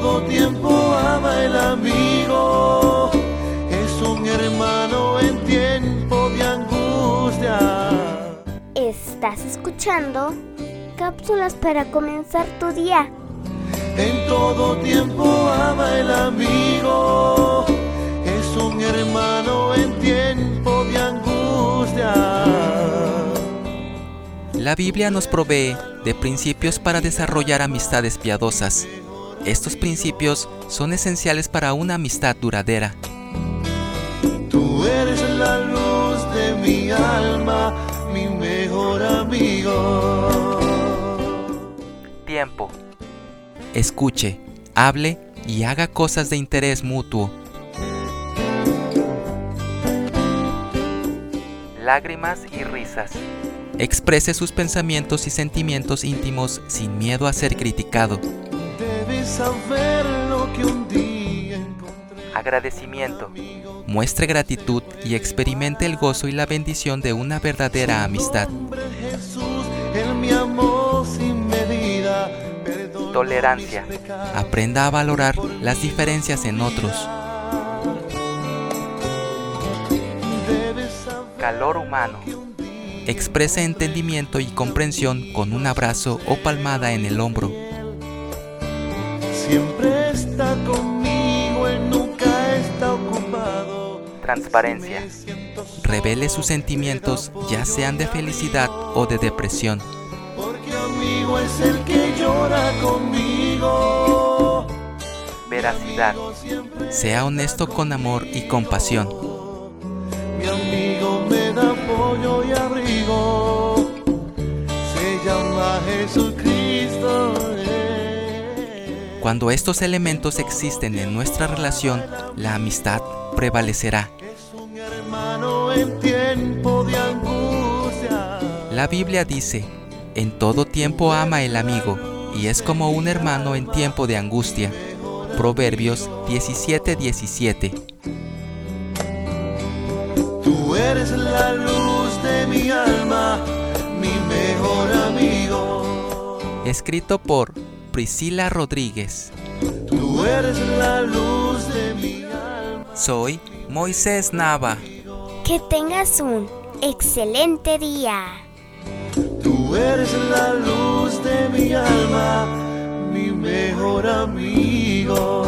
todo tiempo ama el amigo. Es un hermano en tiempo de angustia. Estás escuchando cápsulas para comenzar tu día. En todo tiempo ama el amigo. Es un hermano en tiempo de angustia. La Biblia nos provee de principios para desarrollar amistades piadosas. Estos principios son esenciales para una amistad duradera. Tú eres la luz de mi alma, mi mejor amigo. Tiempo. Escuche, hable y haga cosas de interés mutuo. Lágrimas y risas. Exprese sus pensamientos y sentimientos íntimos sin miedo a ser criticado. Saber lo que un día encontré. Agradecimiento. Muestre gratitud y experimente el gozo y la bendición de una verdadera amistad. Hombre Jesús, Él me amó sin medida. Perdonó Tolerancia. Aprenda a valorar las diferencias en otros. Calor humano. Exprese entendimiento y comprensión con un abrazo o palmada en el hombro. Siempre está conmigo, Él nunca está ocupado. Transparencia. Revele sus sentimientos, ya sean de felicidad o de depresión. Porque amigo es el que llora conmigo. Veracidad. Sea honesto con amor y compasión. mi amigo me da apoyo y abrigo. Se llama Jesucristo. Cuando estos elementos existen en nuestra relación, la amistad prevalecerá. La Biblia dice, en todo tiempo ama el amigo, y es como un hermano en tiempo de angustia. Proverbios 17:17. Tú eres la luz de mi alma, mi mejor amigo. Escrito por Priscila Rodríguez. Tú eres la luz de mi alma. Soy Moisés Nava. Que tengas un excelente día. Tú eres la luz de mi alma, mi mejor amigo.